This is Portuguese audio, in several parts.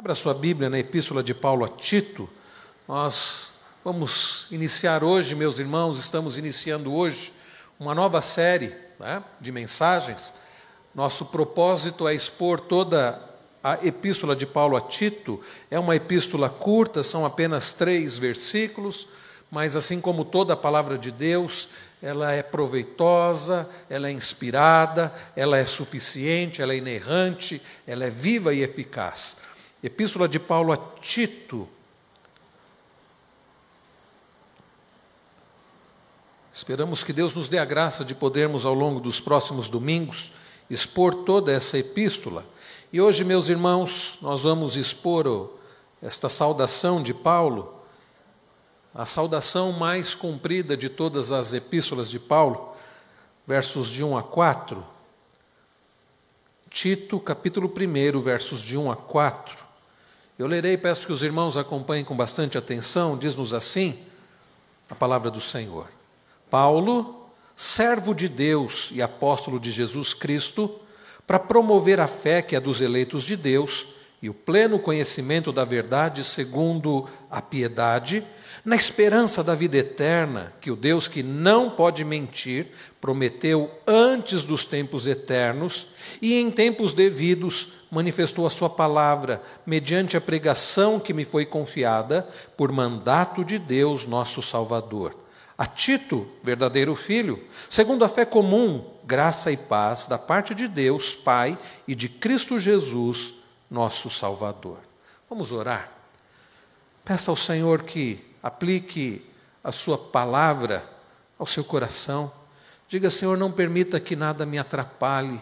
Abra sua Bíblia na Epístola de Paulo a Tito. Nós vamos iniciar hoje, meus irmãos, estamos iniciando hoje uma nova série né, de mensagens. Nosso propósito é expor toda a Epístola de Paulo a Tito. É uma epístola curta, são apenas três versículos, mas assim como toda a palavra de Deus, ela é proveitosa, ela é inspirada, ela é suficiente, ela é inerrante, ela é viva e eficaz. Epístola de Paulo a Tito. Esperamos que Deus nos dê a graça de podermos, ao longo dos próximos domingos, expor toda essa epístola. E hoje, meus irmãos, nós vamos expor esta saudação de Paulo, a saudação mais comprida de todas as epístolas de Paulo, versos de 1 a 4. Tito, capítulo 1, versos de 1 a 4. Eu lerei, peço que os irmãos acompanhem com bastante atenção, diz-nos assim a palavra do Senhor. Paulo, servo de Deus e apóstolo de Jesus Cristo, para promover a fé que é dos eleitos de Deus e o pleno conhecimento da verdade segundo a piedade, na esperança da vida eterna, que o Deus que não pode mentir prometeu antes dos tempos eternos e em tempos devidos manifestou a sua palavra mediante a pregação que me foi confiada por mandato de Deus, nosso Salvador. A Tito, verdadeiro filho, segundo a fé comum, graça e paz da parte de Deus, Pai, e de Cristo Jesus, nosso Salvador. Vamos orar. Peça ao Senhor que aplique a sua palavra ao seu coração. Diga, Senhor, não permita que nada me atrapalhe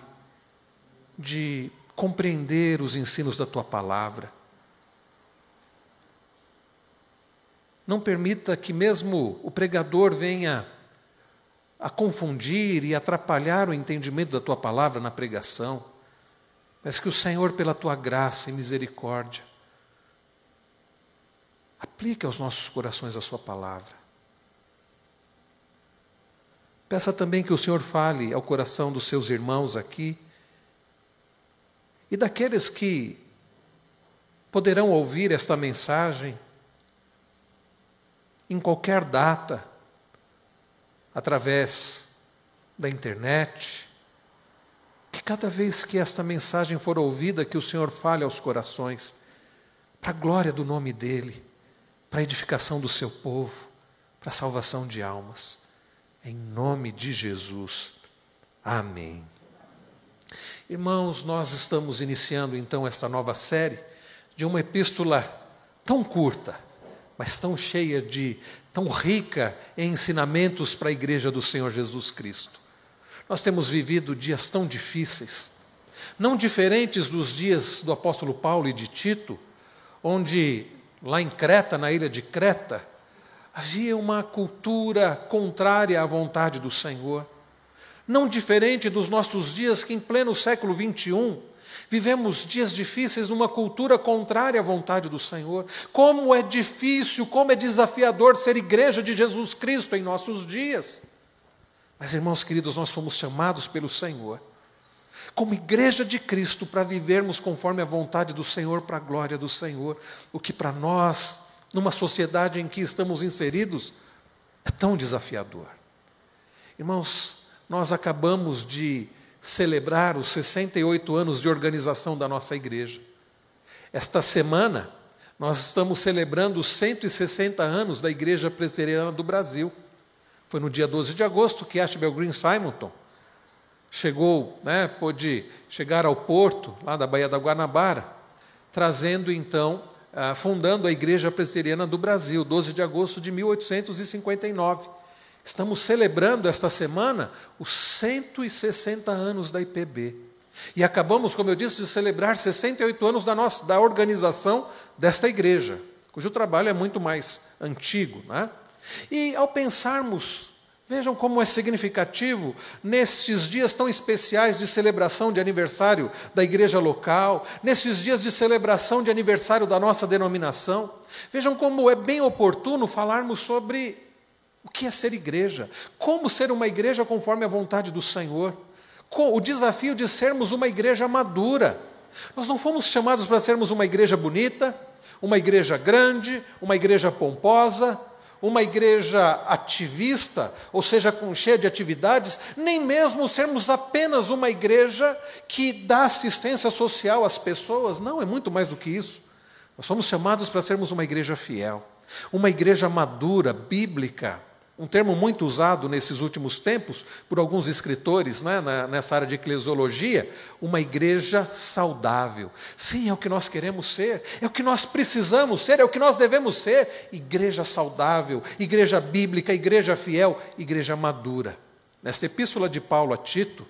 de compreender os ensinos da tua palavra. Não permita que mesmo o pregador venha a confundir e atrapalhar o entendimento da tua palavra na pregação, mas que o Senhor, pela tua graça e misericórdia, aplique aos nossos corações a sua palavra. Peça também que o Senhor fale ao coração dos seus irmãos aqui e daqueles que poderão ouvir esta mensagem em qualquer data, através da internet, que cada vez que esta mensagem for ouvida, que o Senhor fale aos corações, para a glória do nome dEle, para a edificação do seu povo, para a salvação de almas. Em nome de Jesus. Amém. Irmãos, nós estamos iniciando então esta nova série de uma epístola tão curta, mas tão cheia de, tão rica em ensinamentos para a igreja do Senhor Jesus Cristo. Nós temos vivido dias tão difíceis, não diferentes dos dias do apóstolo Paulo e de Tito, onde lá em Creta, na ilha de Creta, havia uma cultura contrária à vontade do Senhor não diferente dos nossos dias, que em pleno século XXI vivemos dias difíceis numa cultura contrária à vontade do Senhor. Como é difícil, como é desafiador ser igreja de Jesus Cristo em nossos dias. Mas, irmãos queridos, nós fomos chamados pelo Senhor, como igreja de Cristo, para vivermos conforme a vontade do Senhor, para a glória do Senhor, o que para nós, numa sociedade em que estamos inseridos, é tão desafiador. Irmãos, nós acabamos de celebrar os 68 anos de organização da nossa igreja. Esta semana, nós estamos celebrando os 160 anos da Igreja Presbiteriana do Brasil. Foi no dia 12 de agosto que Ashbel Green Simonton chegou, né, pôde chegar ao porto, lá da Baía da Guanabara, trazendo então, ah, fundando a Igreja Presbiteriana do Brasil, 12 de agosto de 1859. Estamos celebrando esta semana os 160 anos da IPB. E acabamos, como eu disse, de celebrar 68 anos da, nossa, da organização desta igreja, cujo trabalho é muito mais antigo. Né? E ao pensarmos, vejam como é significativo, nesses dias tão especiais de celebração de aniversário da igreja local, nesses dias de celebração de aniversário da nossa denominação, vejam como é bem oportuno falarmos sobre o que é ser igreja? Como ser uma igreja conforme a vontade do Senhor? O desafio de sermos uma igreja madura, Nós não fomos chamados para sermos uma igreja bonita, uma igreja grande, uma igreja pomposa, uma igreja ativista, ou seja, com cheia de atividades, nem mesmo sermos apenas uma igreja que dá assistência social às pessoas. Não, é muito mais do que isso. Nós somos chamados para sermos uma igreja fiel, uma igreja madura, bíblica, um termo muito usado nesses últimos tempos por alguns escritores né, nessa área de eclesiologia, uma igreja saudável. Sim, é o que nós queremos ser, é o que nós precisamos ser, é o que nós devemos ser. Igreja saudável, igreja bíblica, igreja fiel, igreja madura. Nesta epístola de Paulo a Tito,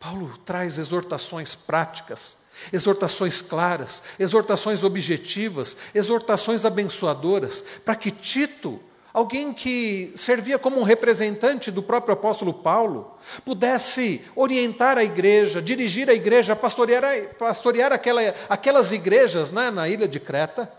Paulo traz exortações práticas, exortações claras, exortações objetivas, exortações abençoadoras, para que Tito alguém que servia como um representante do próprio apóstolo Paulo, pudesse orientar a igreja, dirigir a igreja, pastorear, pastorear aquela, aquelas igrejas né, na ilha de Creta,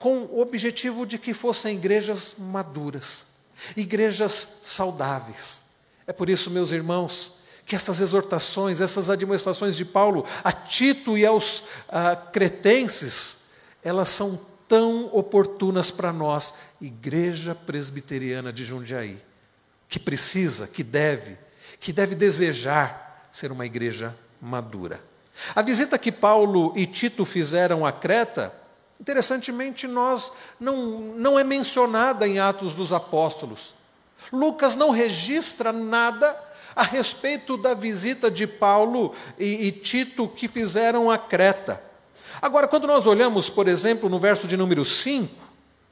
com o objetivo de que fossem igrejas maduras, igrejas saudáveis. É por isso, meus irmãos, que essas exortações, essas admoestações de Paulo a Tito e aos ah, cretenses, elas são tão oportunas para nós, Igreja Presbiteriana de Jundiaí, que precisa, que deve, que deve desejar ser uma igreja madura. A visita que Paulo e Tito fizeram a Creta, interessantemente, nós não, não é mencionada em Atos dos Apóstolos. Lucas não registra nada a respeito da visita de Paulo e, e Tito que fizeram a Creta. Agora, quando nós olhamos, por exemplo, no verso de número 5,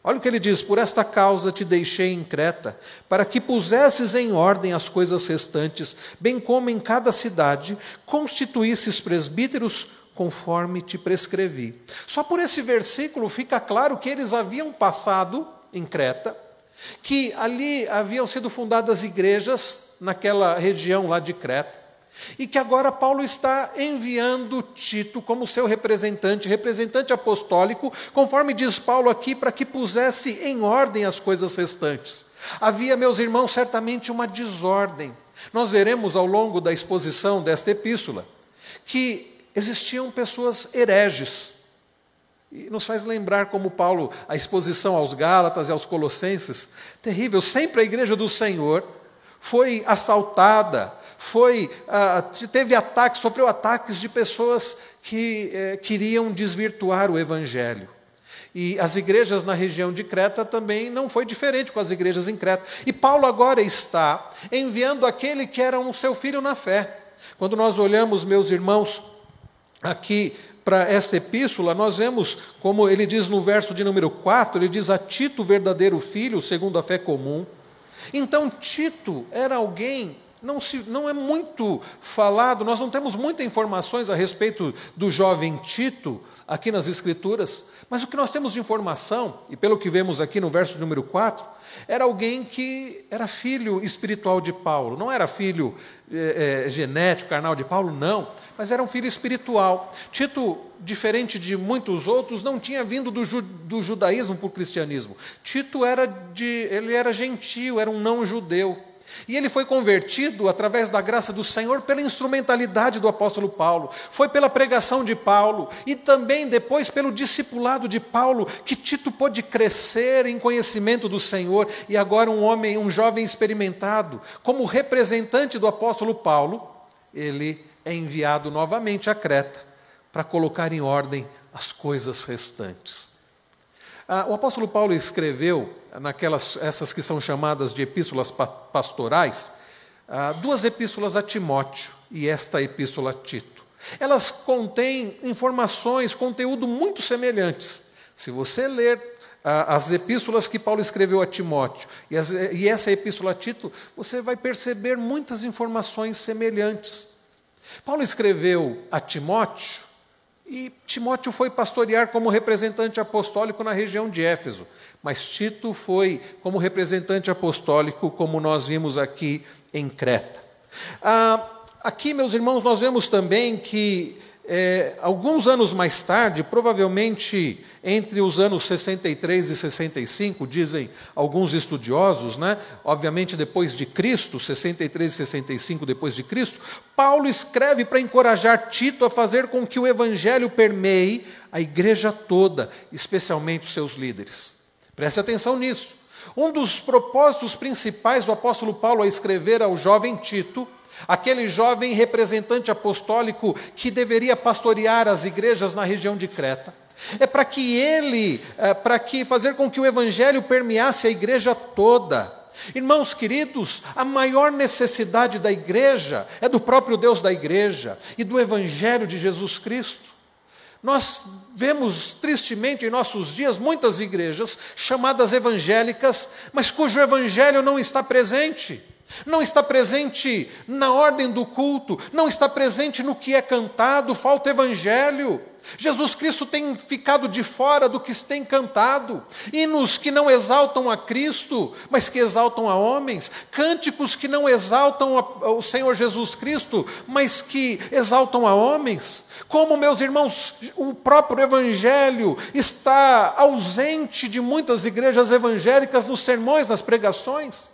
olha o que ele diz: Por esta causa te deixei em Creta, para que pusesses em ordem as coisas restantes, bem como em cada cidade constituísses presbíteros conforme te prescrevi. Só por esse versículo fica claro que eles haviam passado em Creta, que ali haviam sido fundadas igrejas naquela região lá de Creta. E que agora Paulo está enviando Tito como seu representante, representante apostólico, conforme diz Paulo aqui, para que pusesse em ordem as coisas restantes. Havia, meus irmãos, certamente uma desordem. Nós veremos ao longo da exposição desta epístola que existiam pessoas hereges. E nos faz lembrar como Paulo, a exposição aos Gálatas e aos Colossenses, terrível. Sempre a igreja do Senhor foi assaltada, foi, ah, teve ataques, sofreu ataques de pessoas que eh, queriam desvirtuar o Evangelho. E as igrejas na região de Creta também não foi diferente com as igrejas em Creta. E Paulo agora está enviando aquele que era um seu filho na fé. Quando nós olhamos, meus irmãos, aqui para esta epístola, nós vemos como ele diz no verso de número 4, ele diz a Tito, verdadeiro filho, segundo a fé comum. Então, Tito era alguém não, se, não é muito falado, nós não temos muitas informações a respeito do jovem Tito aqui nas Escrituras, mas o que nós temos de informação, e pelo que vemos aqui no verso número 4, era alguém que era filho espiritual de Paulo, não era filho é, é, genético, carnal de Paulo, não, mas era um filho espiritual. Tito, diferente de muitos outros, não tinha vindo do, ju, do judaísmo para o cristianismo. Tito era de, ele era gentio, era um não judeu. E ele foi convertido através da graça do Senhor pela instrumentalidade do apóstolo Paulo, foi pela pregação de Paulo e também depois pelo discipulado de Paulo que Tito pôde crescer em conhecimento do Senhor e agora um homem, um jovem experimentado, como representante do apóstolo Paulo, ele é enviado novamente a Creta para colocar em ordem as coisas restantes. Ah, o apóstolo Paulo escreveu naquelas essas que são chamadas de epístolas pastorais, ah, duas epístolas a Timóteo e esta epístola a Tito. Elas contêm informações, conteúdo muito semelhantes. Se você ler ah, as epístolas que Paulo escreveu a Timóteo e, as, e essa epístola a Tito, você vai perceber muitas informações semelhantes. Paulo escreveu a Timóteo e Timóteo foi pastorear como representante apostólico na região de Éfeso, mas Tito foi como representante apostólico, como nós vimos aqui em Creta. Ah, aqui, meus irmãos, nós vemos também que é, alguns anos mais tarde, provavelmente entre os anos 63 e 65, dizem alguns estudiosos, né? obviamente depois de Cristo, 63 e 65 depois de Cristo, Paulo escreve para encorajar Tito a fazer com que o evangelho permeie a igreja toda, especialmente os seus líderes. Preste atenção nisso. Um dos propósitos principais do apóstolo Paulo a escrever ao jovem Tito aquele jovem representante apostólico que deveria pastorear as igrejas na região de Creta. É para que ele, é, para que fazer com que o evangelho permeasse a igreja toda. Irmãos queridos, a maior necessidade da igreja é do próprio Deus da igreja e do evangelho de Jesus Cristo. Nós vemos tristemente em nossos dias muitas igrejas chamadas evangélicas, mas cujo evangelho não está presente não está presente na ordem do culto, não está presente no que é cantado, falta evangelho. Jesus Cristo tem ficado de fora do que tem cantado, hinos que não exaltam a Cristo, mas que exaltam a homens, cânticos que não exaltam o Senhor Jesus Cristo, mas que exaltam a homens. Como, meus irmãos, o próprio Evangelho está ausente de muitas igrejas evangélicas nos sermões, nas pregações.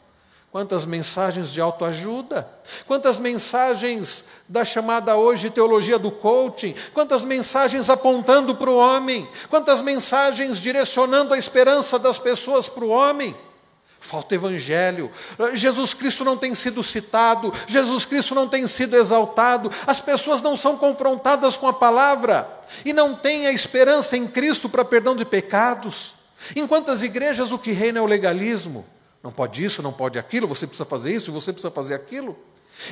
Quantas mensagens de autoajuda, quantas mensagens da chamada hoje teologia do coaching, quantas mensagens apontando para o homem, quantas mensagens direcionando a esperança das pessoas para o homem. Falta evangelho. Jesus Cristo não tem sido citado, Jesus Cristo não tem sido exaltado, as pessoas não são confrontadas com a palavra e não têm a esperança em Cristo para perdão de pecados. Em quantas igrejas o que reina é o legalismo? Não pode isso, não pode aquilo, você precisa fazer isso, você precisa fazer aquilo.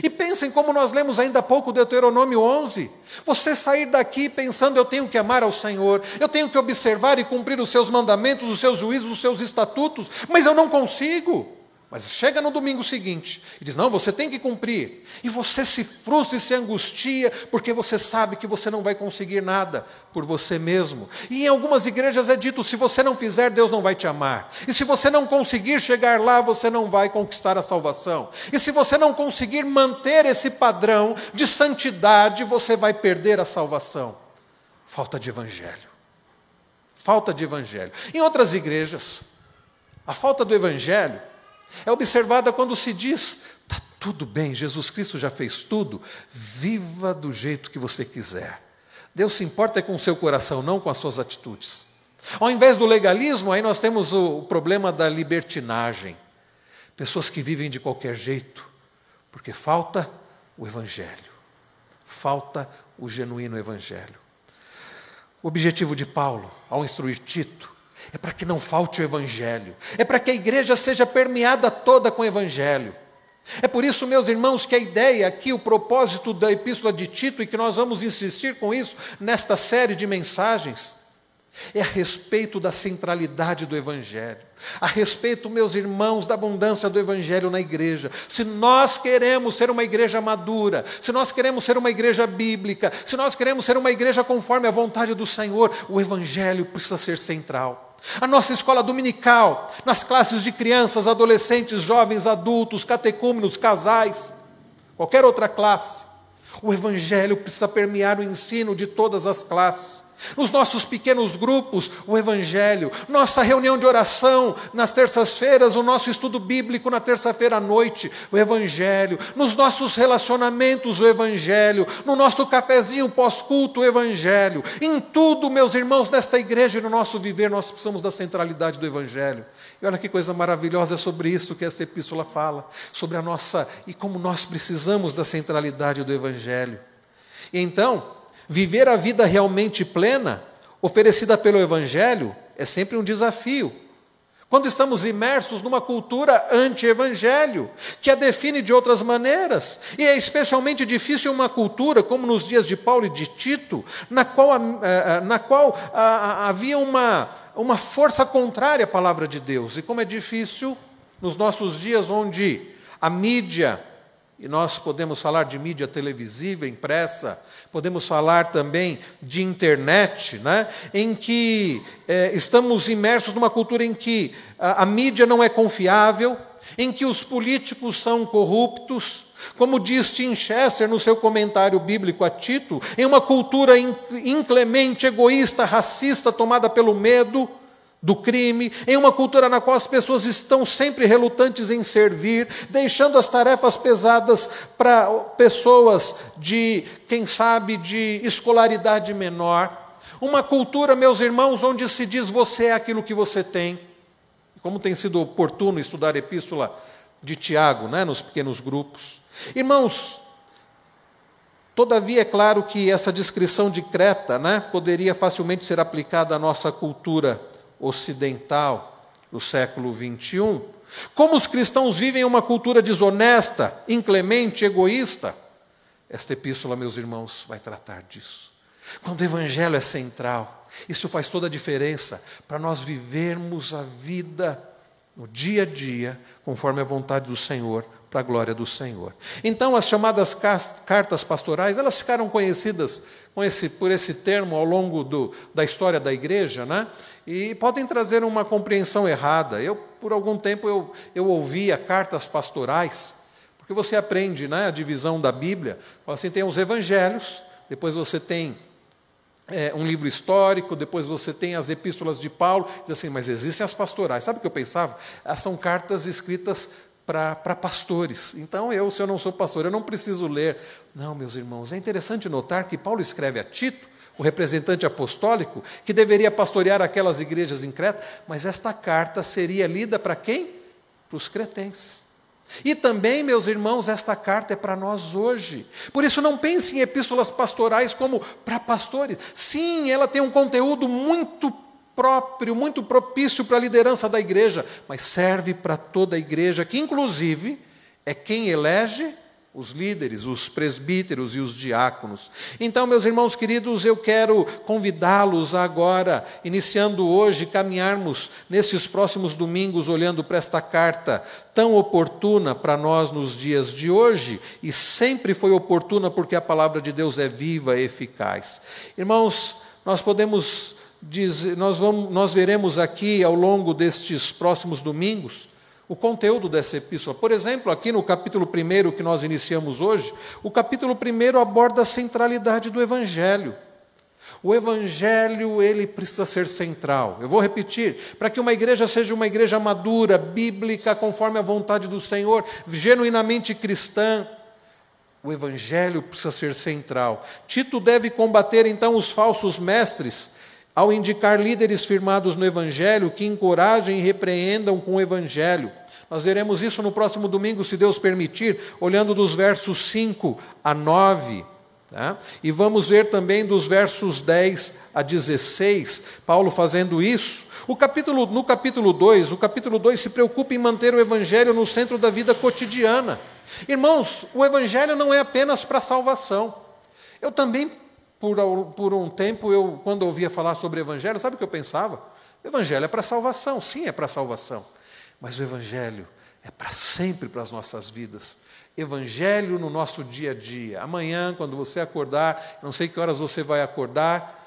E pensem como nós lemos ainda há pouco Deuteronômio 11. Você sair daqui pensando, eu tenho que amar ao Senhor, eu tenho que observar e cumprir os seus mandamentos, os seus juízos, os seus estatutos, mas eu não consigo. Mas chega no domingo seguinte e diz: Não, você tem que cumprir. E você se frustra e se angustia, porque você sabe que você não vai conseguir nada por você mesmo. E em algumas igrejas é dito: se você não fizer, Deus não vai te amar. E se você não conseguir chegar lá, você não vai conquistar a salvação. E se você não conseguir manter esse padrão de santidade, você vai perder a salvação. Falta de evangelho. Falta de evangelho. Em outras igrejas, a falta do evangelho é observada quando se diz: está tudo bem, Jesus Cristo já fez tudo, viva do jeito que você quiser. Deus se importa com o seu coração, não com as suas atitudes. Ao invés do legalismo, aí nós temos o problema da libertinagem. Pessoas que vivem de qualquer jeito, porque falta o Evangelho, falta o genuíno Evangelho. O objetivo de Paulo, ao instruir Tito, é para que não falte o Evangelho, é para que a igreja seja permeada toda com o Evangelho. É por isso, meus irmãos, que a ideia aqui, o propósito da Epístola de Tito, e que nós vamos insistir com isso nesta série de mensagens, é a respeito da centralidade do Evangelho, a respeito, meus irmãos, da abundância do Evangelho na igreja. Se nós queremos ser uma igreja madura, se nós queremos ser uma igreja bíblica, se nós queremos ser uma igreja conforme a vontade do Senhor, o Evangelho precisa ser central. A nossa escola dominical, nas classes de crianças, adolescentes, jovens, adultos, catecúmenos, casais, qualquer outra classe, o Evangelho precisa permear o ensino de todas as classes. Nos nossos pequenos grupos, o Evangelho. Nossa reunião de oração nas terças-feiras, o nosso estudo bíblico na terça-feira à noite, o Evangelho. Nos nossos relacionamentos, o Evangelho. No nosso cafezinho pós-culto, o Evangelho. Em tudo, meus irmãos, nesta igreja e no nosso viver, nós precisamos da centralidade do Evangelho. E olha que coisa maravilhosa é sobre isso que essa epístola fala, sobre a nossa e como nós precisamos da centralidade do Evangelho. E então, Viver a vida realmente plena, oferecida pelo Evangelho, é sempre um desafio. Quando estamos imersos numa cultura anti-evangelho, que a define de outras maneiras, e é especialmente difícil uma cultura, como nos dias de Paulo e de Tito, na qual, eh, eh, na qual havia uma, uma força contrária à palavra de Deus. E como é difícil nos nossos dias, onde a mídia, e nós podemos falar de mídia televisiva, impressa, podemos falar também de internet, né, em que é, estamos imersos numa cultura em que a, a mídia não é confiável, em que os políticos são corruptos, Como diz Tim Chester no seu comentário bíblico a Tito, em uma cultura inclemente, egoísta, racista, tomada pelo medo do crime, em uma cultura na qual as pessoas estão sempre relutantes em servir, deixando as tarefas pesadas para pessoas de, quem sabe, de escolaridade menor. Uma cultura, meus irmãos, onde se diz você é aquilo que você tem. Como tem sido oportuno estudar a epístola de Tiago, né, nos pequenos grupos. Irmãos, todavia é claro que essa descrição de Creta né, poderia facilmente ser aplicada à nossa cultura ocidental do século XXI. Como os cristãos vivem uma cultura desonesta, inclemente, egoísta, esta epístola, meus irmãos, vai tratar disso. Quando o Evangelho é central, isso faz toda a diferença para nós vivermos a vida no dia a dia, conforme a vontade do Senhor, para a glória do Senhor. Então, as chamadas cartas pastorais, elas ficaram conhecidas esse, por esse termo ao longo do, da história da igreja, né? E podem trazer uma compreensão errada. Eu, por algum tempo, eu, eu ouvia cartas pastorais, porque você aprende né, a divisão da Bíblia. Fala assim, tem os evangelhos, depois você tem é, um livro histórico, depois você tem as epístolas de Paulo, diz assim, mas existem as pastorais. Sabe o que eu pensava? Elas são cartas escritas para pastores. Então, eu, se eu não sou pastor, eu não preciso ler. Não, meus irmãos, é interessante notar que Paulo escreve a Tito, o representante apostólico, que deveria pastorear aquelas igrejas em Creta, mas esta carta seria lida para quem? Para os cretenses. E também, meus irmãos, esta carta é para nós hoje. Por isso, não pense em epístolas pastorais como para pastores. Sim, ela tem um conteúdo muito próprio, muito propício para a liderança da igreja, mas serve para toda a igreja, que inclusive é quem elege os líderes, os presbíteros e os diáconos. Então, meus irmãos queridos, eu quero convidá-los agora, iniciando hoje, caminharmos nesses próximos domingos, olhando para esta carta tão oportuna para nós nos dias de hoje, e sempre foi oportuna porque a palavra de Deus é viva e eficaz. Irmãos, nós podemos dizer, nós, vamos, nós veremos aqui ao longo destes próximos domingos, o conteúdo dessa epístola. Por exemplo, aqui no capítulo 1 que nós iniciamos hoje, o capítulo 1 aborda a centralidade do Evangelho. O Evangelho, ele precisa ser central. Eu vou repetir, para que uma igreja seja uma igreja madura, bíblica, conforme a vontade do Senhor, genuinamente cristã, o Evangelho precisa ser central. Tito deve combater então os falsos mestres ao indicar líderes firmados no Evangelho que encorajem e repreendam com o Evangelho. Nós veremos isso no próximo domingo, se Deus permitir, olhando dos versos 5 a 9. Tá? E vamos ver também dos versos 10 a 16, Paulo fazendo isso. O capítulo, no capítulo 2, o capítulo 2 se preocupa em manter o Evangelho no centro da vida cotidiana. Irmãos, o Evangelho não é apenas para salvação. Eu também por, por um tempo, eu, quando ouvia falar sobre Evangelho, sabe o que eu pensava? Evangelho é para salvação, sim, é para salvação. Mas o Evangelho é para sempre para as nossas vidas. Evangelho no nosso dia a dia. Amanhã, quando você acordar, não sei que horas você vai acordar,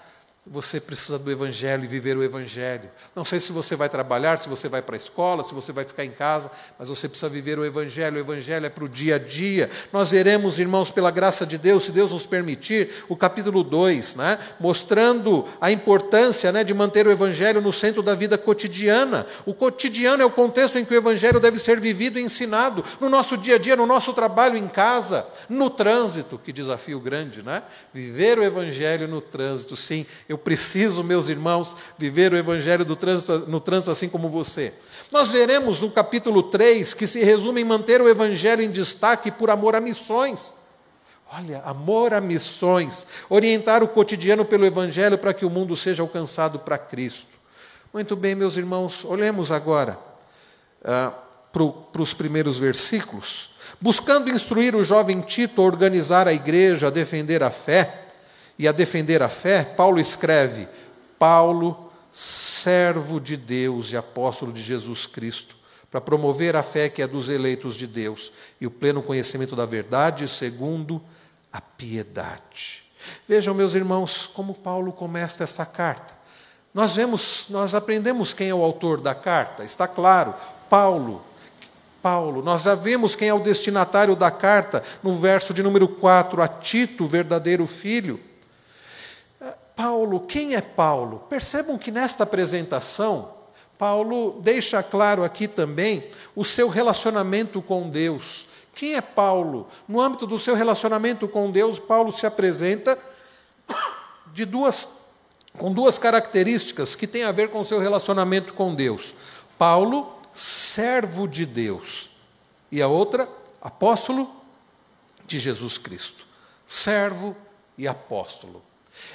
você precisa do Evangelho e viver o Evangelho. Não sei se você vai trabalhar, se você vai para a escola, se você vai ficar em casa, mas você precisa viver o Evangelho. O Evangelho é para o dia a dia. Nós veremos, irmãos, pela graça de Deus, se Deus nos permitir, o capítulo 2, né, mostrando a importância né, de manter o Evangelho no centro da vida cotidiana. O cotidiano é o contexto em que o Evangelho deve ser vivido e ensinado no nosso dia a dia, no nosso trabalho em casa, no trânsito. Que desafio grande, né? Viver o Evangelho no trânsito, sim eu preciso, meus irmãos, viver o evangelho do trânsito, no trânsito assim como você. Nós veremos no capítulo 3 que se resume em manter o evangelho em destaque por amor a missões. Olha, amor a missões, orientar o cotidiano pelo evangelho para que o mundo seja alcançado para Cristo. Muito bem, meus irmãos, olhemos agora ah, para os primeiros versículos. Buscando instruir o jovem Tito a organizar a igreja, a defender a fé, e a defender a fé, Paulo escreve: Paulo, servo de Deus e apóstolo de Jesus Cristo, para promover a fé que é dos eleitos de Deus e o pleno conhecimento da verdade, segundo a piedade. Vejam, meus irmãos, como Paulo começa essa carta. Nós vemos, nós aprendemos quem é o autor da carta, está claro, Paulo, Paulo. Nós já vemos quem é o destinatário da carta, no verso de número 4, a Tito, verdadeiro filho. Paulo, quem é Paulo? Percebam que nesta apresentação, Paulo deixa claro aqui também o seu relacionamento com Deus. Quem é Paulo? No âmbito do seu relacionamento com Deus, Paulo se apresenta de duas, com duas características que têm a ver com o seu relacionamento com Deus. Paulo, servo de Deus, e a outra, apóstolo de Jesus Cristo. Servo e apóstolo.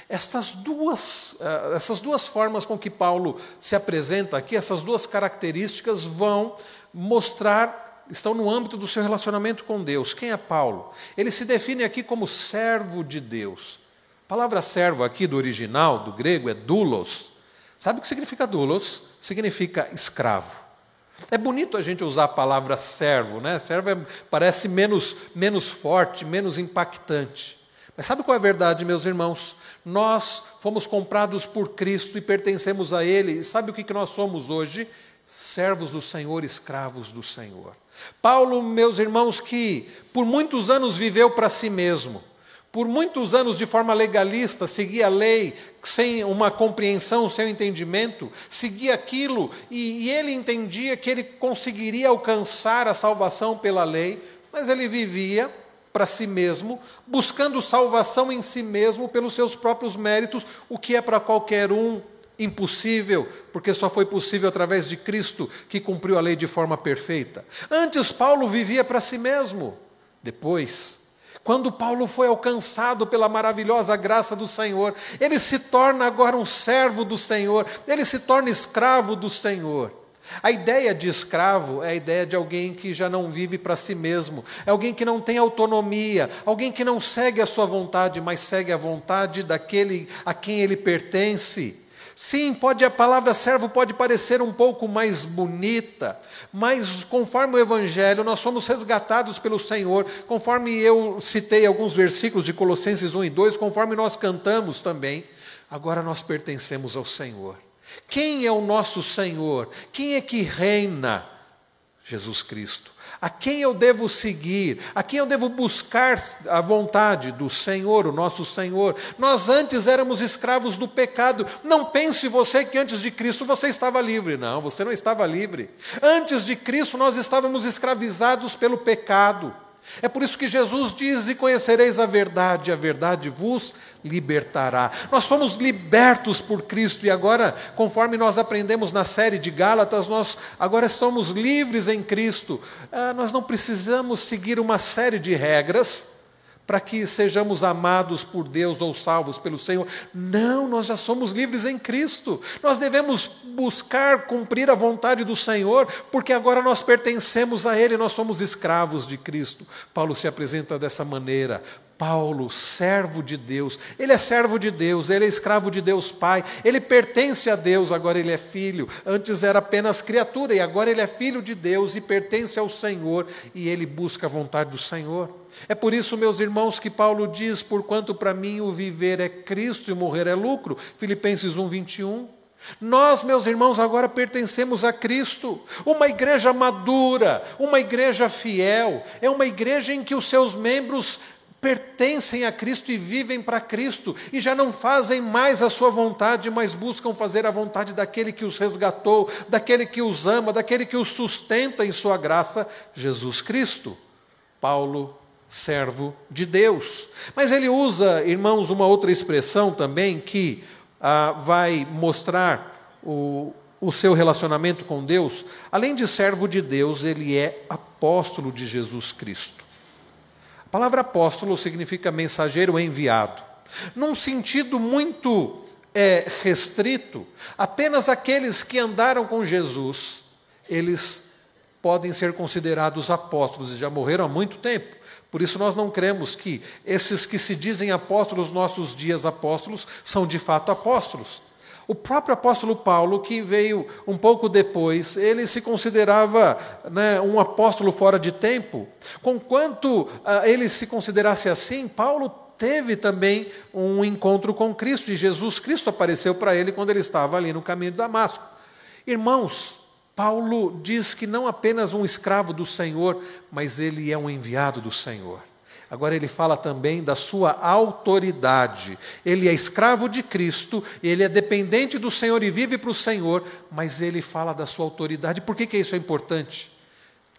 Essas duas, eh, essas duas formas com que Paulo se apresenta aqui, essas duas características vão mostrar, estão no âmbito do seu relacionamento com Deus. Quem é Paulo? Ele se define aqui como servo de Deus. A palavra servo aqui do original, do grego, é doulos. Sabe o que significa doulos? Significa escravo. É bonito a gente usar a palavra servo, né? Servo é, parece menos, menos forte, menos impactante. Mas sabe qual é a verdade, meus irmãos? Nós fomos comprados por Cristo e pertencemos a Ele. E sabe o que nós somos hoje? Servos do Senhor, escravos do Senhor. Paulo, meus irmãos, que por muitos anos viveu para si mesmo, por muitos anos de forma legalista, seguia a lei sem uma compreensão, sem um entendimento, seguia aquilo e, e ele entendia que ele conseguiria alcançar a salvação pela lei, mas ele vivia para si mesmo, buscando salvação em si mesmo pelos seus próprios méritos, o que é para qualquer um impossível, porque só foi possível através de Cristo que cumpriu a lei de forma perfeita. Antes, Paulo vivia para si mesmo. Depois, quando Paulo foi alcançado pela maravilhosa graça do Senhor, ele se torna agora um servo do Senhor, ele se torna escravo do Senhor. A ideia de escravo é a ideia de alguém que já não vive para si mesmo, é alguém que não tem autonomia, alguém que não segue a sua vontade, mas segue a vontade daquele a quem ele pertence. Sim, pode a palavra servo pode parecer um pouco mais bonita, mas conforme o evangelho nós somos resgatados pelo Senhor, conforme eu citei alguns versículos de Colossenses 1 e 2, conforme nós cantamos também, agora nós pertencemos ao Senhor. Quem é o nosso Senhor? Quem é que reina? Jesus Cristo. A quem eu devo seguir? A quem eu devo buscar a vontade do Senhor, o nosso Senhor? Nós antes éramos escravos do pecado. Não pense você que antes de Cristo você estava livre. Não, você não estava livre. Antes de Cristo nós estávamos escravizados pelo pecado. É por isso que Jesus diz: E conhecereis a verdade, a verdade vos libertará. Nós fomos libertos por Cristo e agora, conforme nós aprendemos na série de Gálatas, nós agora somos livres em Cristo. Ah, nós não precisamos seguir uma série de regras para que sejamos amados por Deus ou salvos pelo Senhor. Não, nós já somos livres em Cristo. Nós devemos buscar cumprir a vontade do Senhor, porque agora nós pertencemos a Ele, nós somos escravos de Cristo. Paulo se apresenta dessa maneira. Paulo, servo de Deus, ele é servo de Deus, ele é escravo de Deus Pai, ele pertence a Deus, agora ele é filho. Antes era apenas criatura e agora ele é filho de Deus e pertence ao Senhor e ele busca a vontade do Senhor. É por isso, meus irmãos, que Paulo diz: Porquanto para mim o viver é Cristo e o morrer é lucro. Filipenses 1, 21. Nós, meus irmãos, agora pertencemos a Cristo, uma igreja madura, uma igreja fiel, é uma igreja em que os seus membros pertencem a Cristo e vivem para Cristo, e já não fazem mais a sua vontade, mas buscam fazer a vontade daquele que os resgatou, daquele que os ama, daquele que os sustenta em sua graça, Jesus Cristo. Paulo servo de Deus. Mas ele usa, irmãos, uma outra expressão também que ah, vai mostrar o, o seu relacionamento com Deus. Além de servo de Deus, ele é apóstolo de Jesus Cristo. A palavra apóstolo significa mensageiro enviado. Num sentido muito é, restrito, apenas aqueles que andaram com Jesus, eles podem ser considerados apóstolos e já morreram há muito tempo. Por isso nós não cremos que esses que se dizem apóstolos nossos dias apóstolos são de fato apóstolos. O próprio apóstolo Paulo, que veio um pouco depois, ele se considerava né, um apóstolo fora de tempo. Conquanto uh, ele se considerasse assim, Paulo teve também um encontro com Cristo, e Jesus Cristo apareceu para ele quando ele estava ali no caminho de Damasco. Irmãos, Paulo diz que não apenas um escravo do Senhor, mas ele é um enviado do Senhor. Agora ele fala também da sua autoridade. Ele é escravo de Cristo, ele é dependente do Senhor e vive para o Senhor, mas ele fala da sua autoridade. Por que, que isso é importante?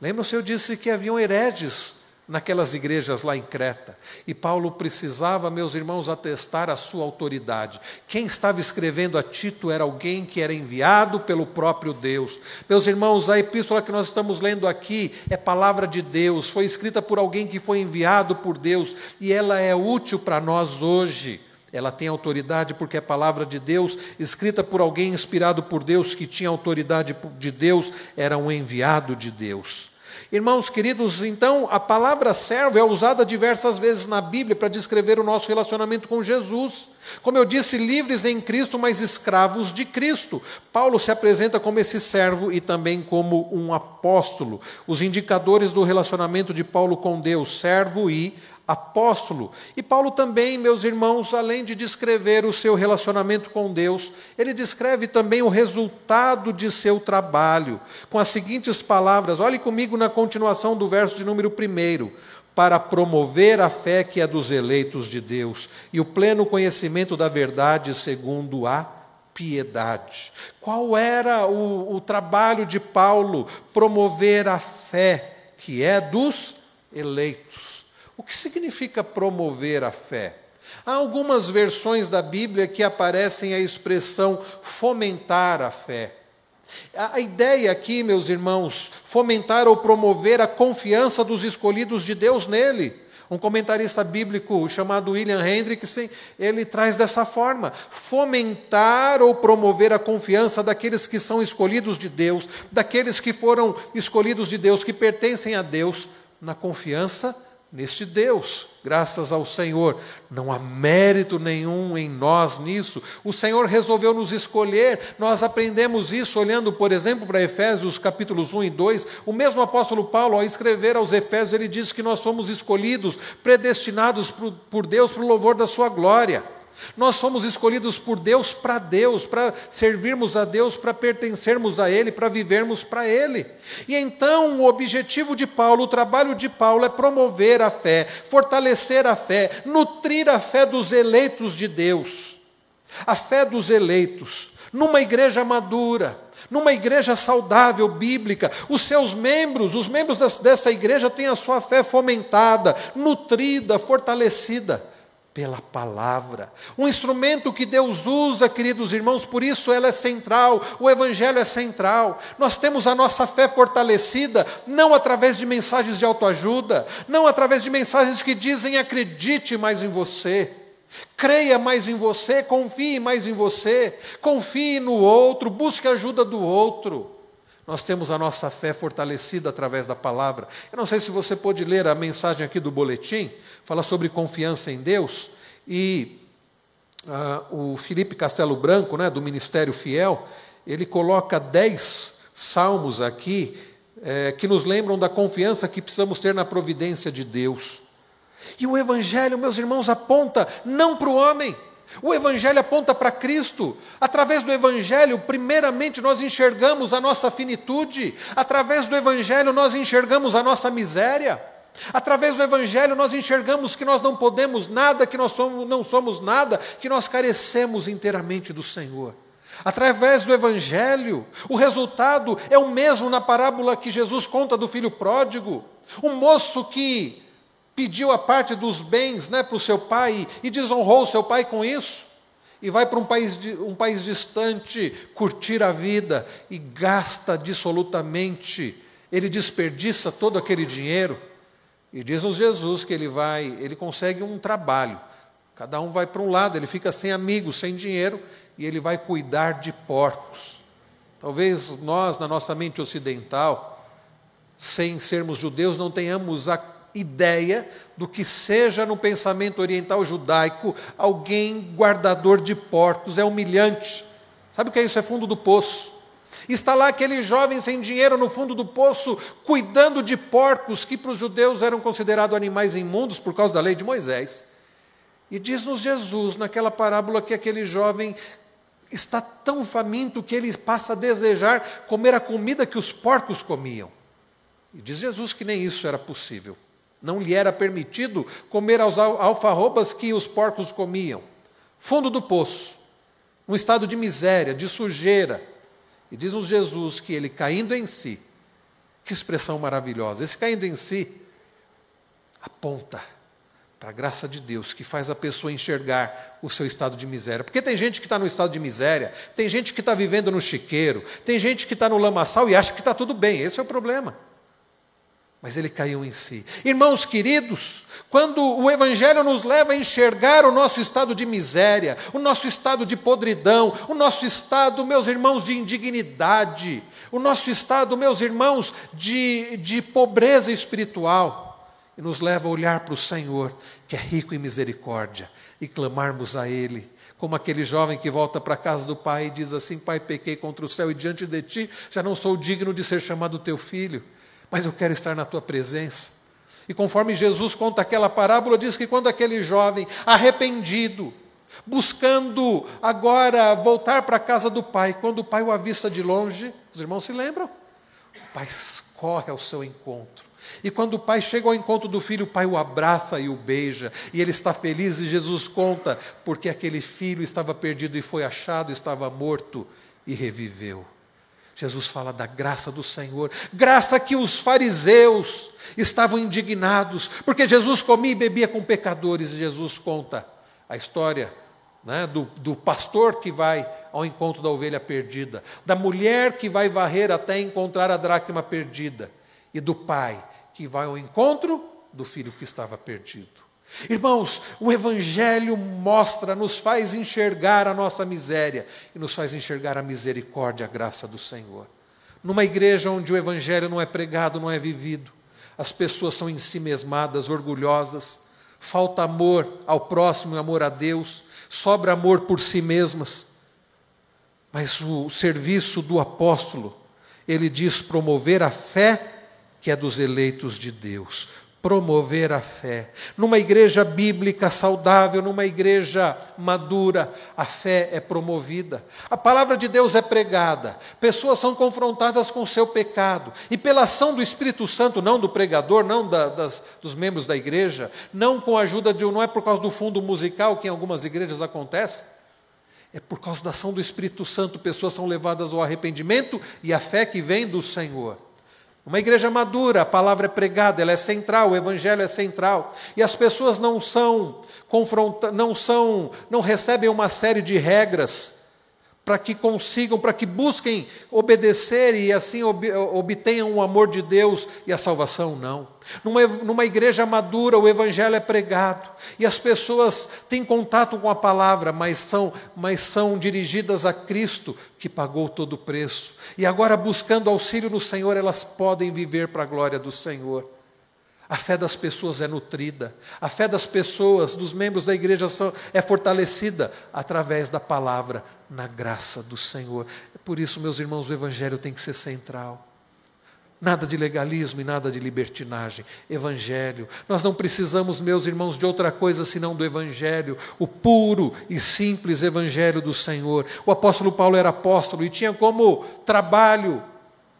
Lembra-se, eu disse que haviam hereges naquelas igrejas lá em Creta. E Paulo precisava, meus irmãos, atestar a sua autoridade. Quem estava escrevendo a Tito era alguém que era enviado pelo próprio Deus. Meus irmãos, a epístola que nós estamos lendo aqui é palavra de Deus, foi escrita por alguém que foi enviado por Deus e ela é útil para nós hoje. Ela tem autoridade porque é palavra de Deus, escrita por alguém inspirado por Deus, que tinha autoridade de Deus, era um enviado de Deus. Irmãos queridos, então a palavra servo é usada diversas vezes na Bíblia para descrever o nosso relacionamento com Jesus. Como eu disse, livres em Cristo, mas escravos de Cristo. Paulo se apresenta como esse servo e também como um apóstolo. Os indicadores do relacionamento de Paulo com Deus, servo e apóstolo. E Paulo também, meus irmãos, além de descrever o seu relacionamento com Deus, ele descreve também o resultado de seu trabalho, com as seguintes palavras. Olhe comigo na continuação do verso de número 1. Para promover a fé que é dos eleitos de Deus e o pleno conhecimento da verdade segundo a piedade. Qual era o, o trabalho de Paulo? Promover a fé que é dos eleitos. O que significa promover a fé? Há algumas versões da Bíblia que aparecem a expressão fomentar a fé. A ideia aqui, meus irmãos, fomentar ou promover a confiança dos escolhidos de Deus nele. Um comentarista bíblico chamado William Hendrickson, ele traz dessa forma: fomentar ou promover a confiança daqueles que são escolhidos de Deus, daqueles que foram escolhidos de Deus, que pertencem a Deus, na confiança neste Deus, graças ao Senhor. Não há mérito nenhum em nós nisso. O Senhor resolveu nos escolher. Nós aprendemos isso olhando, por exemplo, para Efésios capítulos 1 e 2. O mesmo apóstolo Paulo, ao escrever aos Efésios, ele diz que nós somos escolhidos, predestinados por Deus para o louvor da sua glória. Nós somos escolhidos por Deus para Deus, para servirmos a Deus, para pertencermos a Ele, para vivermos para Ele. E então o objetivo de Paulo, o trabalho de Paulo é promover a fé, fortalecer a fé, nutrir a fé dos eleitos de Deus. A fé dos eleitos, numa igreja madura, numa igreja saudável, bíblica, os seus membros, os membros dessa igreja têm a sua fé fomentada, nutrida, fortalecida pela palavra. Um instrumento que Deus usa, queridos irmãos, por isso ela é central, o Evangelho é central. Nós temos a nossa fé fortalecida, não através de mensagens de autoajuda, não através de mensagens que dizem acredite mais em você. Creia mais em você, confie mais em você, confie no outro, busque a ajuda do outro. Nós temos a nossa fé fortalecida através da palavra. Eu não sei se você pode ler a mensagem aqui do boletim, fala sobre confiança em Deus, e uh, o Felipe Castelo Branco, né, do Ministério Fiel, ele coloca dez salmos aqui é, que nos lembram da confiança que precisamos ter na providência de Deus. E o Evangelho, meus irmãos, aponta não para o homem, o Evangelho aponta para Cristo. Através do Evangelho, primeiramente, nós enxergamos a nossa finitude. Através do Evangelho, nós enxergamos a nossa miséria. Através do Evangelho, nós enxergamos que nós não podemos nada, que nós somos, não somos nada, que nós carecemos inteiramente do Senhor. Através do Evangelho, o resultado é o mesmo na parábola que Jesus conta do filho pródigo. Um moço que pediu a parte dos bens né, para o seu pai e desonrou o seu pai com isso, e vai para um país, um país distante curtir a vida e gasta dissolutamente, ele desperdiça todo aquele dinheiro. E diz-nos Jesus que ele vai, ele consegue um trabalho. Cada um vai para um lado, ele fica sem amigos, sem dinheiro, e ele vai cuidar de porcos. Talvez nós, na nossa mente ocidental, sem sermos judeus, não tenhamos a ideia do que seja no pensamento oriental judaico alguém guardador de porcos, é humilhante. Sabe o que é isso? É fundo do poço. Está lá aquele jovem sem dinheiro no fundo do poço, cuidando de porcos que para os judeus eram considerados animais imundos por causa da lei de Moisés. E diz-nos Jesus, naquela parábola, que aquele jovem está tão faminto que ele passa a desejar comer a comida que os porcos comiam. E diz Jesus que nem isso era possível. Não lhe era permitido comer as alfarrobas que os porcos comiam. Fundo do poço, um estado de miséria, de sujeira. E diz-nos Jesus que ele caindo em si, que expressão maravilhosa, esse caindo em si aponta para a graça de Deus que faz a pessoa enxergar o seu estado de miséria. Porque tem gente que está no estado de miséria, tem gente que está vivendo no chiqueiro, tem gente que está no lamaçal e acha que está tudo bem. Esse é o problema. Mas ele caiu em si. Irmãos queridos, quando o Evangelho nos leva a enxergar o nosso estado de miséria, o nosso estado de podridão, o nosso estado, meus irmãos, de indignidade, o nosso estado, meus irmãos, de, de pobreza espiritual, e nos leva a olhar para o Senhor, que é rico em misericórdia, e clamarmos a Ele, como aquele jovem que volta para a casa do pai e diz assim: Pai, pequei contra o céu e diante de ti já não sou digno de ser chamado teu filho, mas eu quero estar na tua presença. E conforme Jesus conta aquela parábola, diz que quando aquele jovem arrependido, buscando agora voltar para a casa do pai, quando o pai o avista de longe, os irmãos se lembram? O pai corre ao seu encontro e quando o pai chega ao encontro do filho, o pai o abraça e o beija, e ele está feliz, e Jesus conta, porque aquele filho estava perdido e foi achado, estava morto e reviveu. Jesus fala da graça do Senhor, graça que os fariseus estavam indignados, porque Jesus comia e bebia com pecadores, e Jesus conta a história né, do, do pastor que vai ao encontro da ovelha perdida, da mulher que vai varrer até encontrar a dracma perdida, e do pai que vai ao encontro do filho que estava perdido. Irmãos, o Evangelho mostra, nos faz enxergar a nossa miséria e nos faz enxergar a misericórdia, a graça do Senhor. Numa igreja onde o Evangelho não é pregado, não é vivido, as pessoas são em si mesmadas, orgulhosas, falta amor ao próximo e amor a Deus, sobra amor por si mesmas. Mas o serviço do apóstolo, ele diz promover a fé que é dos eleitos de Deus. Promover a fé. Numa igreja bíblica saudável, numa igreja madura, a fé é promovida. A palavra de Deus é pregada. Pessoas são confrontadas com o seu pecado. E pela ação do Espírito Santo, não do pregador, não da, das, dos membros da igreja, não com a ajuda de. Não é por causa do fundo musical que em algumas igrejas acontece. É por causa da ação do Espírito Santo, pessoas são levadas ao arrependimento e à fé que vem do Senhor. Uma igreja madura, a palavra é pregada, ela é central, o evangelho é central. E as pessoas não são confronta não são, não recebem uma série de regras para que consigam, para que busquem obedecer e assim ob, obtenham o amor de Deus e a salvação, não. Numa, numa igreja madura, o Evangelho é pregado e as pessoas têm contato com a palavra, mas são, mas são dirigidas a Cristo, que pagou todo o preço. E agora, buscando auxílio no Senhor, elas podem viver para a glória do Senhor. A fé das pessoas é nutrida, a fé das pessoas, dos membros da igreja, é fortalecida através da palavra, na graça do Senhor. Por isso, meus irmãos, o Evangelho tem que ser central. Nada de legalismo e nada de libertinagem. Evangelho. Nós não precisamos, meus irmãos, de outra coisa senão do Evangelho, o puro e simples Evangelho do Senhor. O apóstolo Paulo era apóstolo e tinha como trabalho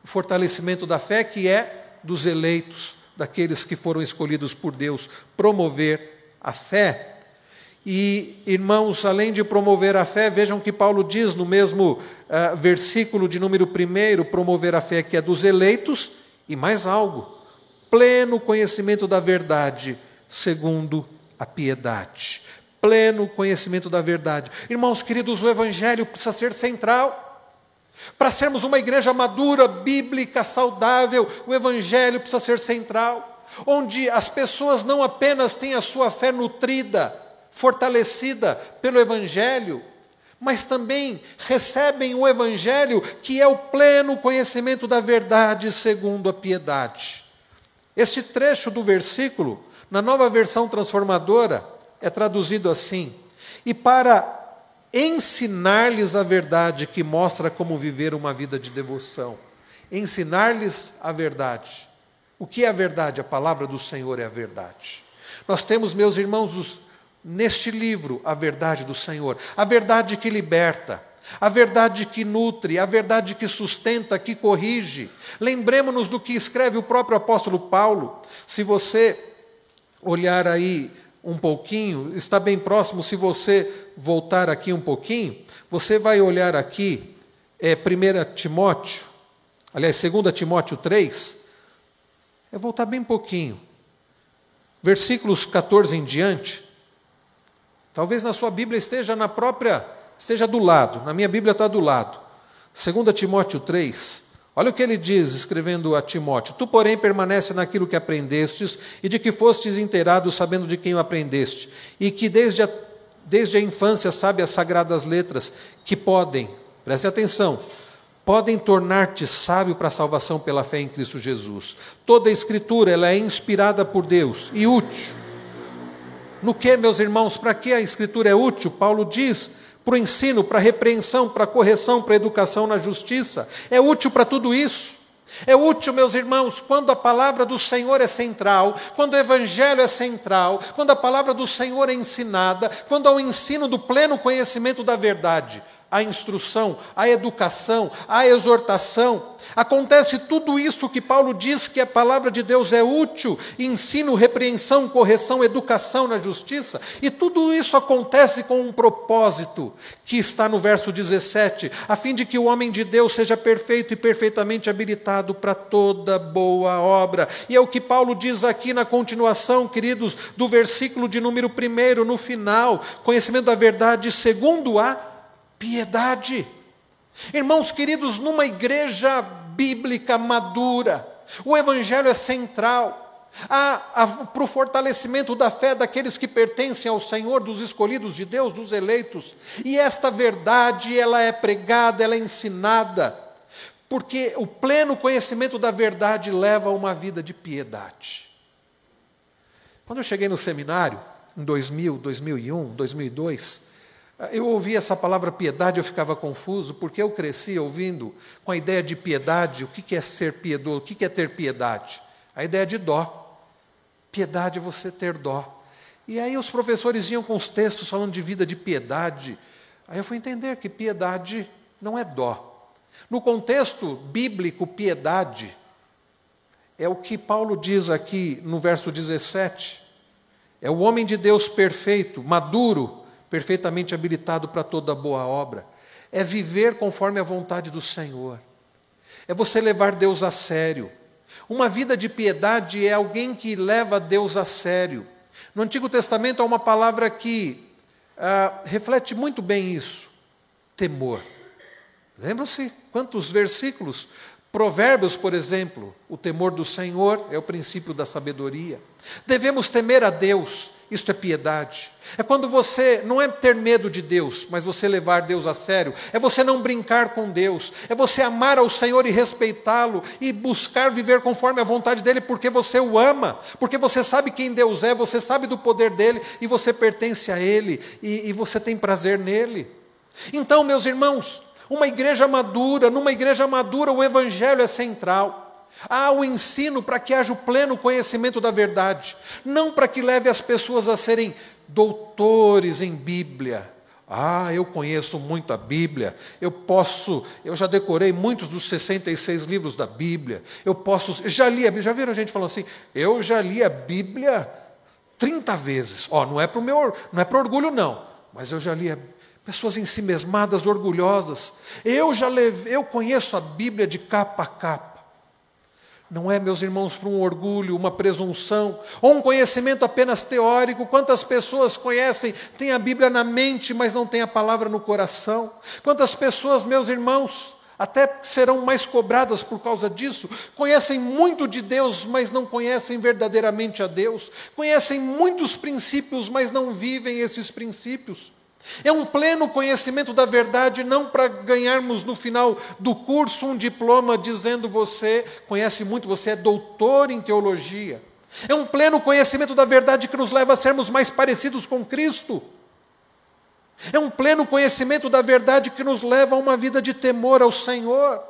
o fortalecimento da fé, que é dos eleitos daqueles que foram escolhidos por Deus, promover a fé. E, irmãos, além de promover a fé, vejam que Paulo diz no mesmo uh, versículo de número 1, promover a fé que é dos eleitos, e mais algo, pleno conhecimento da verdade, segundo a piedade. Pleno conhecimento da verdade. Irmãos queridos, o Evangelho precisa ser central. Para sermos uma igreja madura, bíblica, saudável, o Evangelho precisa ser central, onde as pessoas não apenas têm a sua fé nutrida, fortalecida pelo Evangelho, mas também recebem o Evangelho, que é o pleno conhecimento da verdade segundo a piedade. Este trecho do versículo, na nova versão transformadora, é traduzido assim: e para ensinar-lhes a verdade que mostra como viver uma vida de devoção. Ensinar-lhes a verdade. O que é a verdade? A palavra do Senhor é a verdade. Nós temos, meus irmãos, neste livro, a verdade do Senhor, a verdade que liberta, a verdade que nutre, a verdade que sustenta, que corrige. Lembremos-nos do que escreve o próprio apóstolo Paulo. Se você olhar aí um pouquinho, está bem próximo, se você voltar aqui um pouquinho, você vai olhar aqui, é 1 Timóteo, aliás, 2 Timóteo 3, é voltar bem pouquinho, versículos 14 em diante. Talvez na sua Bíblia esteja na própria, esteja do lado, na minha Bíblia está do lado. 2 Timóteo 3, Olha o que ele diz, escrevendo a Timóteo: Tu, porém, permanece naquilo que aprendestes e de que fostes inteirado, sabendo de quem o aprendeste, e que desde a, desde a infância sabe as sagradas letras, que podem, preste atenção, podem tornar-te sábio para a salvação pela fé em Cristo Jesus. Toda a Escritura ela é inspirada por Deus e útil. No que, meus irmãos, para que a Escritura é útil? Paulo diz para o ensino, para a repreensão, para a correção, para a educação na justiça. É útil para tudo isso. É útil, meus irmãos, quando a palavra do Senhor é central, quando o Evangelho é central, quando a palavra do Senhor é ensinada, quando há o ensino do pleno conhecimento da verdade, a instrução, a educação, a exortação, Acontece tudo isso que Paulo diz que a palavra de Deus é útil, ensino, repreensão, correção, educação na justiça, e tudo isso acontece com um propósito, que está no verso 17, a fim de que o homem de Deus seja perfeito e perfeitamente habilitado para toda boa obra. E é o que Paulo diz aqui na continuação, queridos, do versículo de número 1, no final, conhecimento da verdade segundo a piedade. Irmãos queridos, numa igreja bíblica madura, o Evangelho é central. Para o fortalecimento da fé daqueles que pertencem ao Senhor, dos escolhidos de Deus, dos eleitos. E esta verdade, ela é pregada, ela é ensinada, porque o pleno conhecimento da verdade leva a uma vida de piedade. Quando eu cheguei no seminário, em 2000, 2001, 2002, eu ouvi essa palavra piedade, eu ficava confuso, porque eu cresci ouvindo com a ideia de piedade, o que é ser piedoso, o que é ter piedade? A ideia de dó. Piedade é você ter dó. E aí os professores iam com os textos falando de vida de piedade. Aí eu fui entender que piedade não é dó. No contexto bíblico, piedade é o que Paulo diz aqui no verso 17. É o homem de Deus perfeito, maduro, perfeitamente habilitado para toda boa obra. É viver conforme a vontade do Senhor. É você levar Deus a sério. Uma vida de piedade é alguém que leva Deus a sério. No Antigo Testamento há uma palavra que ah, reflete muito bem isso: temor. Lembram-se quantos versículos? Provérbios, por exemplo, o temor do Senhor é o princípio da sabedoria. Devemos temer a Deus, isto é piedade. É quando você não é ter medo de Deus, mas você levar Deus a sério. É você não brincar com Deus. É você amar ao Senhor e respeitá-lo e buscar viver conforme a vontade dele, porque você o ama, porque você sabe quem Deus é, você sabe do poder dele e você pertence a ele e, e você tem prazer nele. Então, meus irmãos, uma igreja madura, numa igreja madura, o evangelho é central. Há o ensino para que haja o pleno conhecimento da verdade, não para que leve as pessoas a serem doutores em Bíblia. Ah, eu conheço muito a Bíblia, eu posso, eu já decorei muitos dos 66 livros da Bíblia, eu posso, já li a Bíblia, já viram gente falando assim, eu já li a Bíblia 30 vezes. Ó, oh, não é para o meu, não é para orgulho não, mas eu já li a pessoas em si mesmadas, orgulhosas. Eu já levei, eu conheço a Bíblia de capa a capa. Não é, meus irmãos, para um orgulho, uma presunção, ou um conhecimento apenas teórico. Quantas pessoas conhecem, têm a Bíblia na mente, mas não têm a palavra no coração? Quantas pessoas, meus irmãos, até serão mais cobradas por causa disso, conhecem muito de Deus, mas não conhecem verdadeiramente a Deus, conhecem muitos princípios, mas não vivem esses princípios. É um pleno conhecimento da verdade, não para ganharmos no final do curso um diploma dizendo você conhece muito, você é doutor em teologia. É um pleno conhecimento da verdade que nos leva a sermos mais parecidos com Cristo. É um pleno conhecimento da verdade que nos leva a uma vida de temor ao Senhor,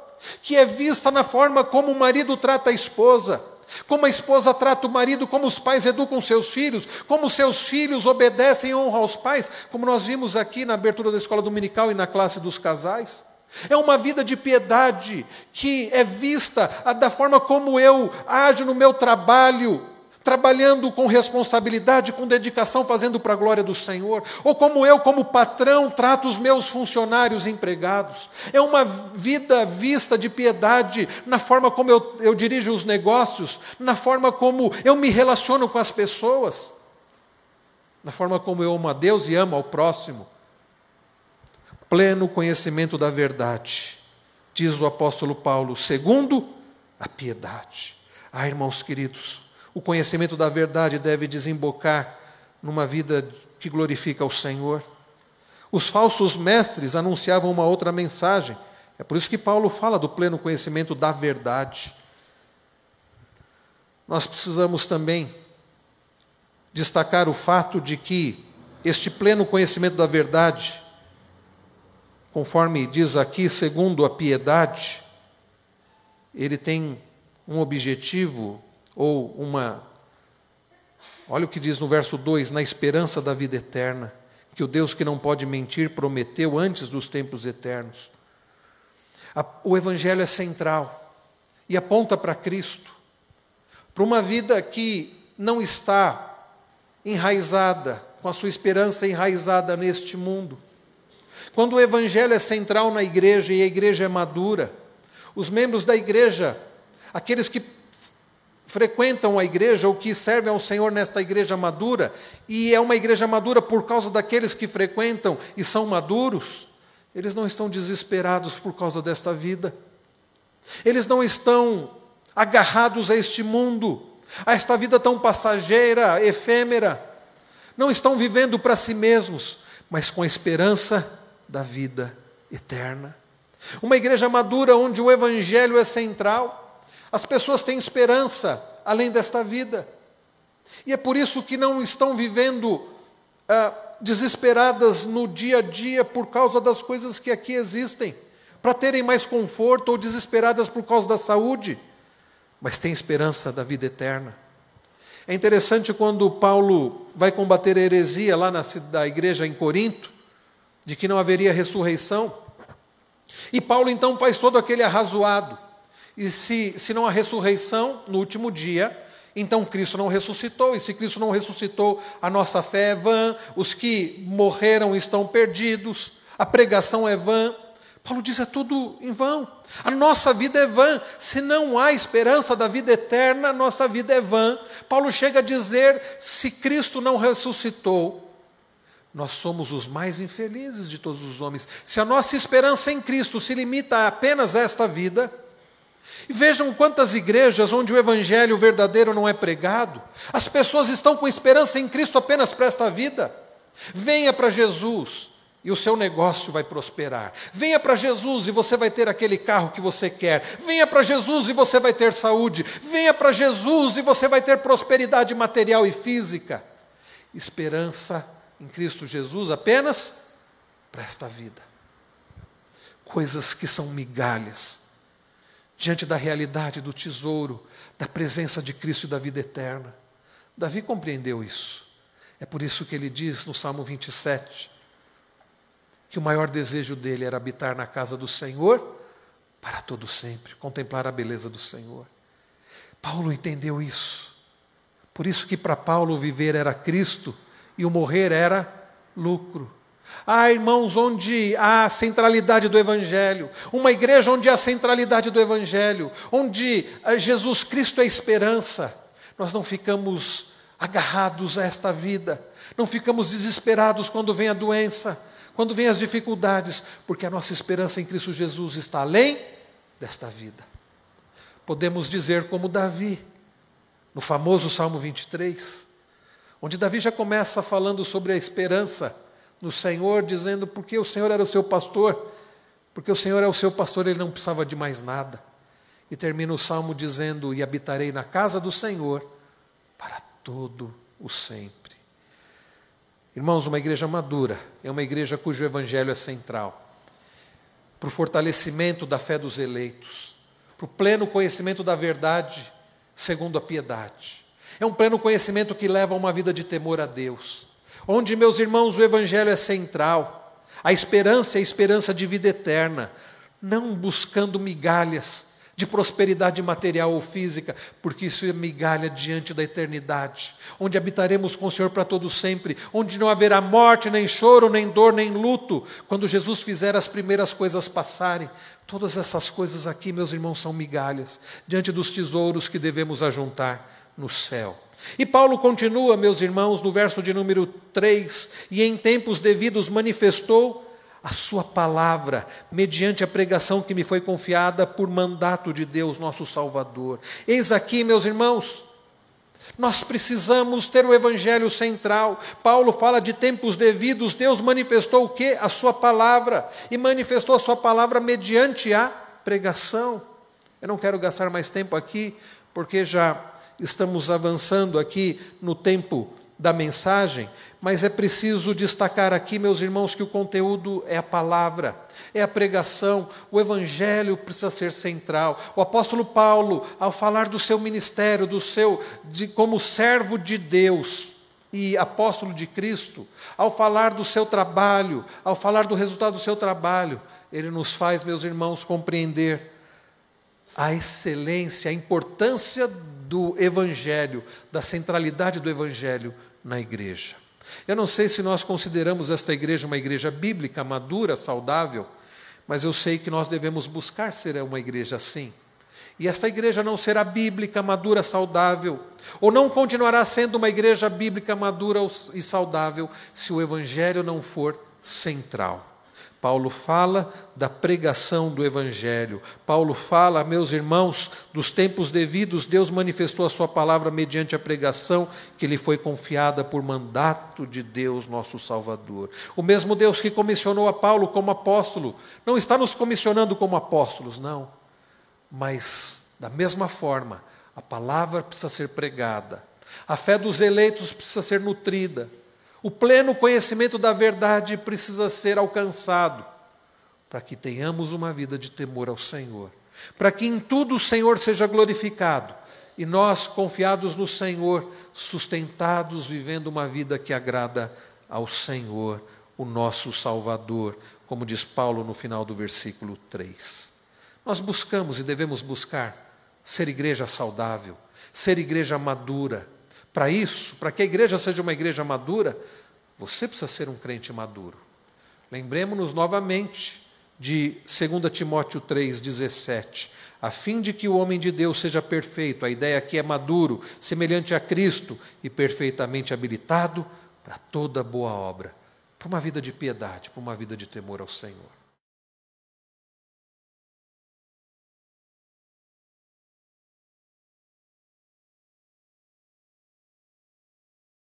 que é vista na forma como o marido trata a esposa, como a esposa trata o marido, como os pais educam seus filhos, como seus filhos obedecem e honram aos pais, como nós vimos aqui na abertura da escola dominical e na classe dos casais. É uma vida de piedade que é vista da forma como eu ajo no meu trabalho, trabalhando com responsabilidade, com dedicação, fazendo para a glória do Senhor, ou como eu, como patrão, trato os meus funcionários empregados. É uma vida vista de piedade na forma como eu, eu dirijo os negócios, na forma como eu me relaciono com as pessoas, na forma como eu amo a Deus e amo ao próximo. Pleno conhecimento da verdade, diz o apóstolo Paulo, segundo a piedade. Ah, irmãos queridos, o conhecimento da verdade deve desembocar numa vida que glorifica ao Senhor. Os falsos mestres anunciavam uma outra mensagem. É por isso que Paulo fala do pleno conhecimento da verdade. Nós precisamos também destacar o fato de que este pleno conhecimento da verdade, conforme diz aqui, segundo a piedade, ele tem um objetivo ou uma. Olha o que diz no verso 2: na esperança da vida eterna, que o Deus que não pode mentir prometeu antes dos tempos eternos. O Evangelho é central e aponta para Cristo, para uma vida que não está enraizada, com a sua esperança enraizada neste mundo. Quando o Evangelho é central na igreja e a igreja é madura, os membros da igreja, aqueles que frequentam a igreja ou que servem ao Senhor nesta igreja madura, e é uma igreja madura por causa daqueles que frequentam e são maduros, eles não estão desesperados por causa desta vida. Eles não estão agarrados a este mundo, a esta vida tão passageira, efêmera. Não estão vivendo para si mesmos, mas com a esperança da vida eterna. Uma igreja madura onde o evangelho é central, as pessoas têm esperança além desta vida. E é por isso que não estão vivendo ah, desesperadas no dia a dia por causa das coisas que aqui existem, para terem mais conforto ou desesperadas por causa da saúde, mas têm esperança da vida eterna. É interessante quando Paulo vai combater a heresia lá na da igreja em Corinto, de que não haveria ressurreição. E Paulo então faz todo aquele arrazoado. E se, se não há ressurreição no último dia, então Cristo não ressuscitou, e se Cristo não ressuscitou, a nossa fé é vã, os que morreram estão perdidos, a pregação é vã. Paulo diz: é tudo em vão. A nossa vida é vã. Se não há esperança da vida eterna, a nossa vida é vã. Paulo chega a dizer: se Cristo não ressuscitou, nós somos os mais infelizes de todos os homens. Se a nossa esperança em Cristo se limita a apenas esta vida, e vejam quantas igrejas onde o evangelho verdadeiro não é pregado, as pessoas estão com esperança em Cristo apenas para esta vida. Venha para Jesus e o seu negócio vai prosperar. Venha para Jesus e você vai ter aquele carro que você quer. Venha para Jesus e você vai ter saúde. Venha para Jesus e você vai ter prosperidade material e física. Esperança em Cristo Jesus apenas para esta vida. Coisas que são migalhas diante da realidade do tesouro, da presença de Cristo e da vida eterna. Davi compreendeu isso. É por isso que ele diz no Salmo 27 que o maior desejo dele era habitar na casa do Senhor para todo sempre, contemplar a beleza do Senhor. Paulo entendeu isso. Por isso que para Paulo viver era Cristo e o morrer era lucro. Há irmãos onde há a centralidade do Evangelho, uma igreja onde há a centralidade do Evangelho, onde eh, Jesus Cristo é esperança. Nós não ficamos agarrados a esta vida, não ficamos desesperados quando vem a doença, quando vem as dificuldades, porque a nossa esperança em Cristo Jesus está além desta vida. Podemos dizer como Davi, no famoso Salmo 23, onde Davi já começa falando sobre a esperança no Senhor, dizendo porque o Senhor era o seu pastor, porque o Senhor é o seu pastor, ele não precisava de mais nada. E termina o salmo dizendo: E habitarei na casa do Senhor para todo o sempre. Irmãos, uma igreja madura é uma igreja cujo evangelho é central para o fortalecimento da fé dos eleitos, para o pleno conhecimento da verdade, segundo a piedade. É um pleno conhecimento que leva a uma vida de temor a Deus, onde, meus irmãos, o Evangelho é central, a esperança é a esperança de vida eterna, não buscando migalhas, de prosperidade material ou física, porque isso é migalha diante da eternidade, onde habitaremos com o Senhor para todo sempre, onde não haverá morte, nem choro, nem dor, nem luto, quando Jesus fizer as primeiras coisas passarem. Todas essas coisas aqui, meus irmãos, são migalhas diante dos tesouros que devemos ajuntar no céu. E Paulo continua, meus irmãos, no verso de número 3, e em tempos devidos manifestou a sua palavra, mediante a pregação que me foi confiada por mandato de Deus, nosso Salvador. Eis aqui, meus irmãos, nós precisamos ter o evangelho central. Paulo fala de tempos devidos, Deus manifestou o que? A sua palavra, e manifestou a sua palavra mediante a pregação. Eu não quero gastar mais tempo aqui, porque já estamos avançando aqui no tempo da mensagem, mas é preciso destacar aqui, meus irmãos, que o conteúdo é a palavra, é a pregação, o evangelho precisa ser central. O apóstolo Paulo, ao falar do seu ministério, do seu de, como servo de Deus e apóstolo de Cristo, ao falar do seu trabalho, ao falar do resultado do seu trabalho, ele nos faz, meus irmãos, compreender a excelência, a importância do evangelho, da centralidade do evangelho na igreja. Eu não sei se nós consideramos esta igreja uma igreja bíblica, madura, saudável, mas eu sei que nós devemos buscar ser uma igreja assim. E esta igreja não será bíblica, madura, saudável, ou não continuará sendo uma igreja bíblica, madura e saudável, se o evangelho não for central. Paulo fala da pregação do Evangelho. Paulo fala, meus irmãos, dos tempos devidos, Deus manifestou a Sua palavra mediante a pregação que lhe foi confiada por mandato de Deus, nosso Salvador. O mesmo Deus que comissionou a Paulo como apóstolo, não está nos comissionando como apóstolos, não. Mas, da mesma forma, a palavra precisa ser pregada, a fé dos eleitos precisa ser nutrida. O pleno conhecimento da verdade precisa ser alcançado para que tenhamos uma vida de temor ao Senhor, para que em tudo o Senhor seja glorificado e nós, confiados no Senhor, sustentados, vivendo uma vida que agrada ao Senhor, o nosso Salvador, como diz Paulo no final do versículo 3. Nós buscamos e devemos buscar ser igreja saudável, ser igreja madura, para isso, para que a igreja seja uma igreja madura, você precisa ser um crente maduro. Lembremos-nos novamente de 2 Timóteo 3,17. A fim de que o homem de Deus seja perfeito, a ideia aqui é maduro, semelhante a Cristo e perfeitamente habilitado para toda boa obra, para uma vida de piedade, para uma vida de temor ao Senhor.